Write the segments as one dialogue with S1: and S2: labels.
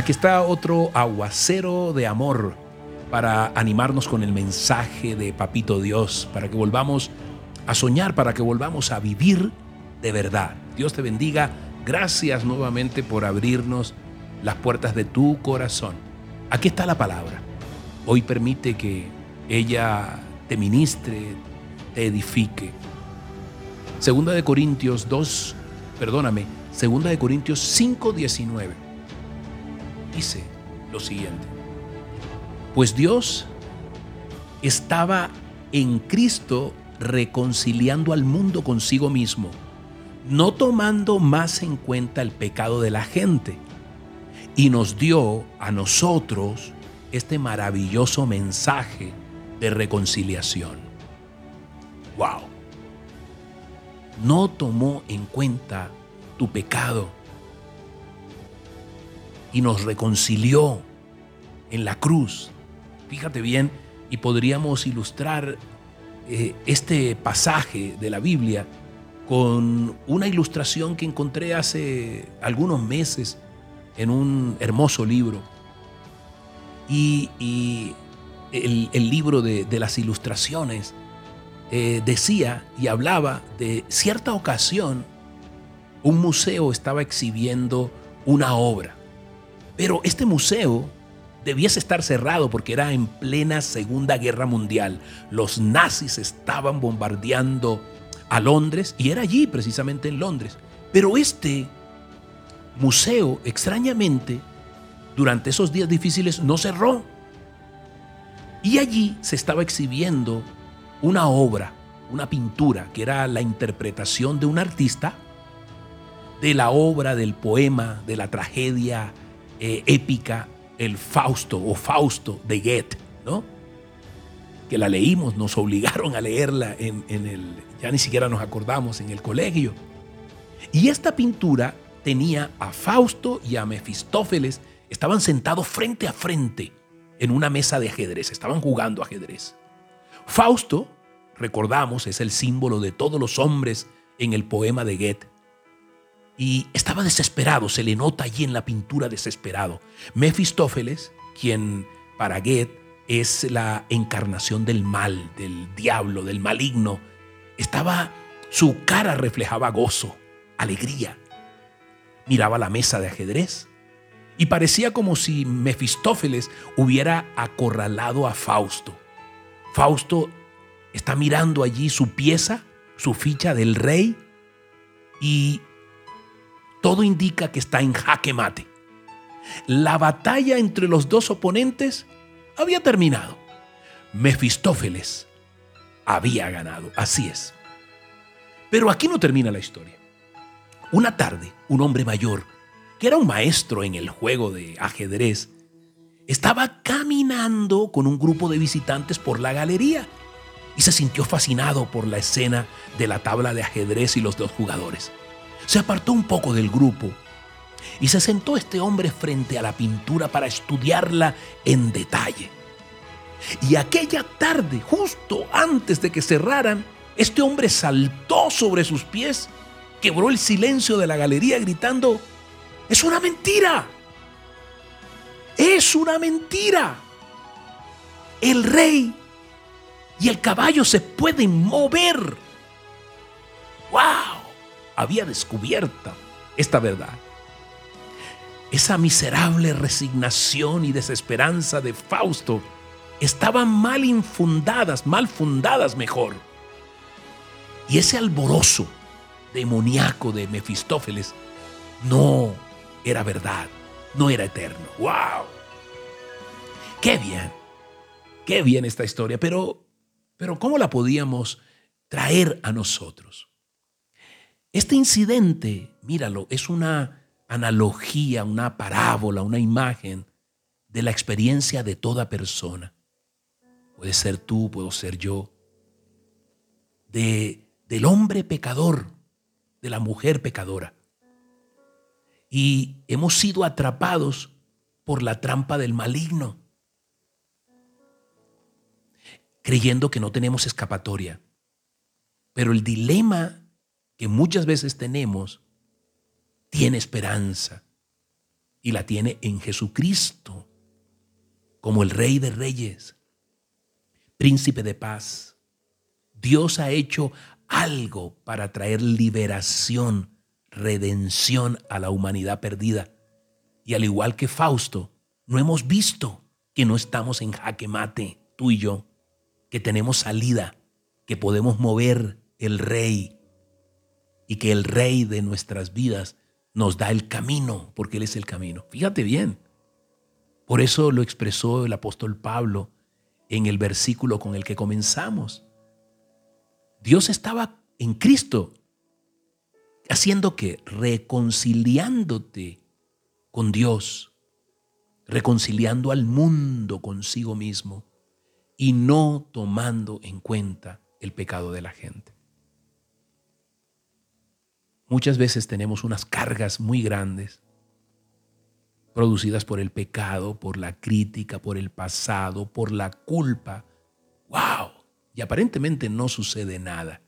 S1: Aquí está otro aguacero de amor para animarnos con el mensaje de Papito Dios, para que volvamos a soñar, para que volvamos a vivir de verdad. Dios te bendiga. Gracias nuevamente por abrirnos las puertas de tu corazón. Aquí está la palabra. Hoy permite que ella te ministre, te edifique. Segunda de Corintios 2, perdóname, Segunda de Corintios 5, 19. Dice lo siguiente. Pues Dios estaba en Cristo reconciliando al mundo consigo mismo, no tomando más en cuenta el pecado de la gente, y nos dio a nosotros este maravilloso mensaje de reconciliación. ¡Wow! No tomó en cuenta tu pecado y nos reconcilió en la cruz. Fíjate bien, y podríamos ilustrar eh, este pasaje de la Biblia con una ilustración que encontré hace algunos meses en un hermoso libro. Y, el, libro de, las ilustraciones eh, decía y hablaba de cierta ocasión un museo estaba exhibiendo una obra. Pero este museo debiese estar cerrado porque era en plena Segunda Guerra Mundial. Los nazis estaban bombardeando a Londres y era allí precisamente en Londres. Pero este museo, extrañamente, durante esos días difíciles no cerró. Y allí se estaba exhibiendo una obra, una pintura, que era la interpretación de un artista de la obra, del poema, de la tragedia eh, épica, el Fausto o Fausto de Goethe, ¿no? Que la leímos, nos obligaron a leerla en, en el, ya ni siquiera nos acordamos, en el colegio. Y esta pintura tenía a Fausto y a Mefistófeles, estaban sentados frente a frente en una mesa de ajedrez, estaban jugando ajedrez. Fausto, recordamos, es el símbolo de todos los hombres en el poema de Goethe y estaba desesperado, se le nota allí en la pintura desesperado. Mefistófeles, quien para Goethe es la encarnación del mal, del diablo, del maligno, estaba, su cara reflejaba gozo, alegría. Miraba la mesa de ajedrez y parecía como si Mefistófeles hubiera acorralado a Fausto. Fausto está mirando allí su pieza, su ficha del rey, y todo indica que está en jaque mate. La batalla entre los dos oponentes había terminado. Mefistófeles había ganado, así es. Pero aquí no termina la historia. Una tarde, un hombre mayor, que era un maestro en el juego de ajedrez, estaba caminando con un grupo de visitantes por la galería y se sintió fascinado por la escena de la tabla de ajedrez y los dos jugadores se apartó un poco del grupo y se sentó este hombre frente a la pintura para estudiarla en detalle. Y aquella tarde, justo antes de que cerraran, este hombre saltó sobre sus pies, quebró el silencio de la galería gritando, es una mentira, es una mentira. El rey y el caballo se pueden mover. Había descubierto esta verdad. Esa miserable resignación y desesperanza de Fausto estaban mal infundadas, mal fundadas mejor. Y ese alborozo demoníaco de Mefistófeles no era verdad, no era eterno. ¡Wow! ¡Qué bien! ¡Qué bien esta historia! Pero, pero ¿cómo la podíamos traer a nosotros? Este incidente, míralo, es una analogía, una parábola, una imagen de la experiencia de toda persona. Puede ser tú, puedo ser yo. De, del hombre pecador, de la mujer pecadora. Y hemos sido atrapados por la trampa del maligno, creyendo que no tenemos escapatoria. Pero el dilema que muchas veces tenemos tiene esperanza. y la tiene en Jesucristo, como el Rey de Reyes, Príncipe de paz. Dios ha hecho algo para traer liberación, redención a la humanidad perdida. Y al igual que Fausto, no hemos visto que no estamos en jaque mate, tú y yo, que tenemos salida, que podemos mover el rey y que el rey de nuestras vidas nos da el camino, porque Él es el camino. Fíjate bien. Por eso lo expresó el apóstol Pablo en el versículo con el que comenzamos. Dios estaba en Cristo, haciendo que reconciliándote con Dios, reconciliando al mundo consigo mismo y no tomando en cuenta el pecado de la gente. Muchas veces tenemos unas cargas muy grandes producidas por el pecado, por la crítica, por el pasado, por la culpa. ¡Wow! Y aparentemente no sucede nada,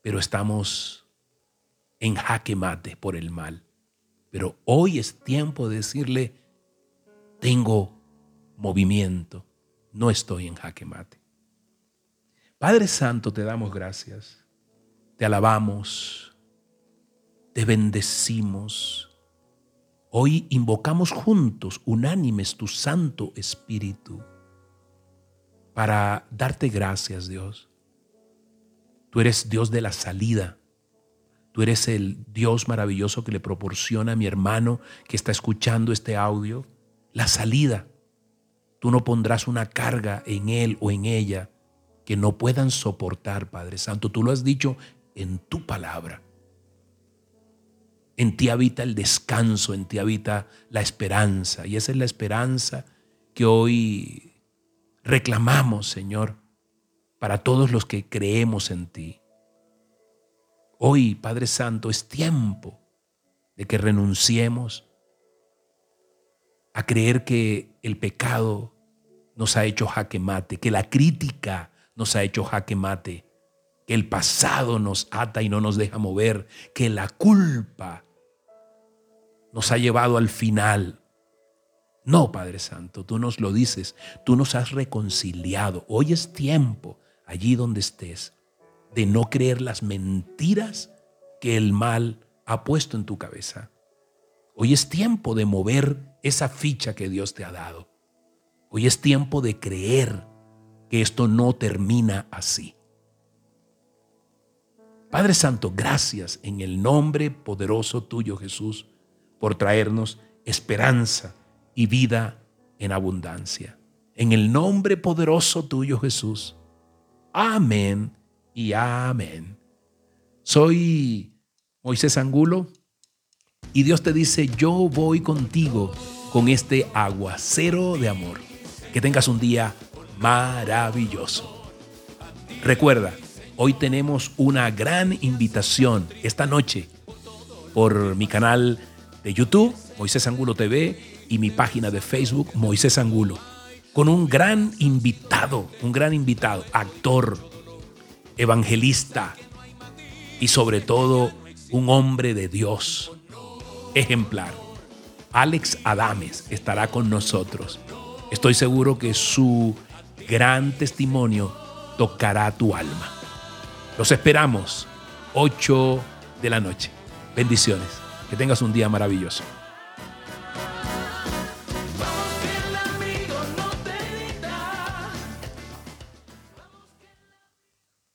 S1: pero estamos en jaque mate por el mal. Pero hoy es tiempo de decirle, tengo movimiento, no estoy en jaque mate. Padre Santo, te damos gracias, te alabamos, te bendecimos. Hoy invocamos juntos, unánimes, tu Santo Espíritu para darte gracias, Dios. Tú eres Dios de la salida. Tú eres el Dios maravilloso que le proporciona a mi hermano que está escuchando este audio la salida. Tú no pondrás una carga en él o en ella que no puedan soportar, Padre Santo. Tú lo has dicho en tu palabra. En ti habita el descanso, en ti habita la esperanza. Y esa es la esperanza que hoy reclamamos, Señor, para todos los que creemos en ti. Hoy, Padre Santo, es tiempo de que renunciemos a creer que el pecado nos ha hecho jaque mate, que la crítica nos ha hecho jaque mate, que el pasado nos ata y no nos deja mover, que la culpa nos ha llevado al final. No, Padre Santo, tú nos lo dices, tú nos has reconciliado. Hoy es tiempo, allí donde estés, de no creer las mentiras que el mal ha puesto en tu cabeza. Hoy es tiempo de mover esa ficha que Dios te ha dado. Hoy es tiempo de creer que esto no termina así. Padre Santo, gracias en el nombre poderoso tuyo Jesús por traernos esperanza y vida en abundancia. En el nombre poderoso tuyo Jesús. Amén y amén. Soy Moisés Angulo y Dios te dice, yo voy contigo con este aguacero de amor. Que tengas un día maravilloso. Recuerda, hoy tenemos una gran invitación esta noche por mi canal de YouTube, Moisés Angulo TV, y mi página de Facebook, Moisés Angulo, con un gran invitado, un gran invitado, actor, evangelista y sobre todo un hombre de Dios, ejemplar. Alex Adames estará con nosotros. Estoy seguro que su gran testimonio tocará tu alma. Los esperamos 8 de la noche. Bendiciones. Que tengas un día maravilloso.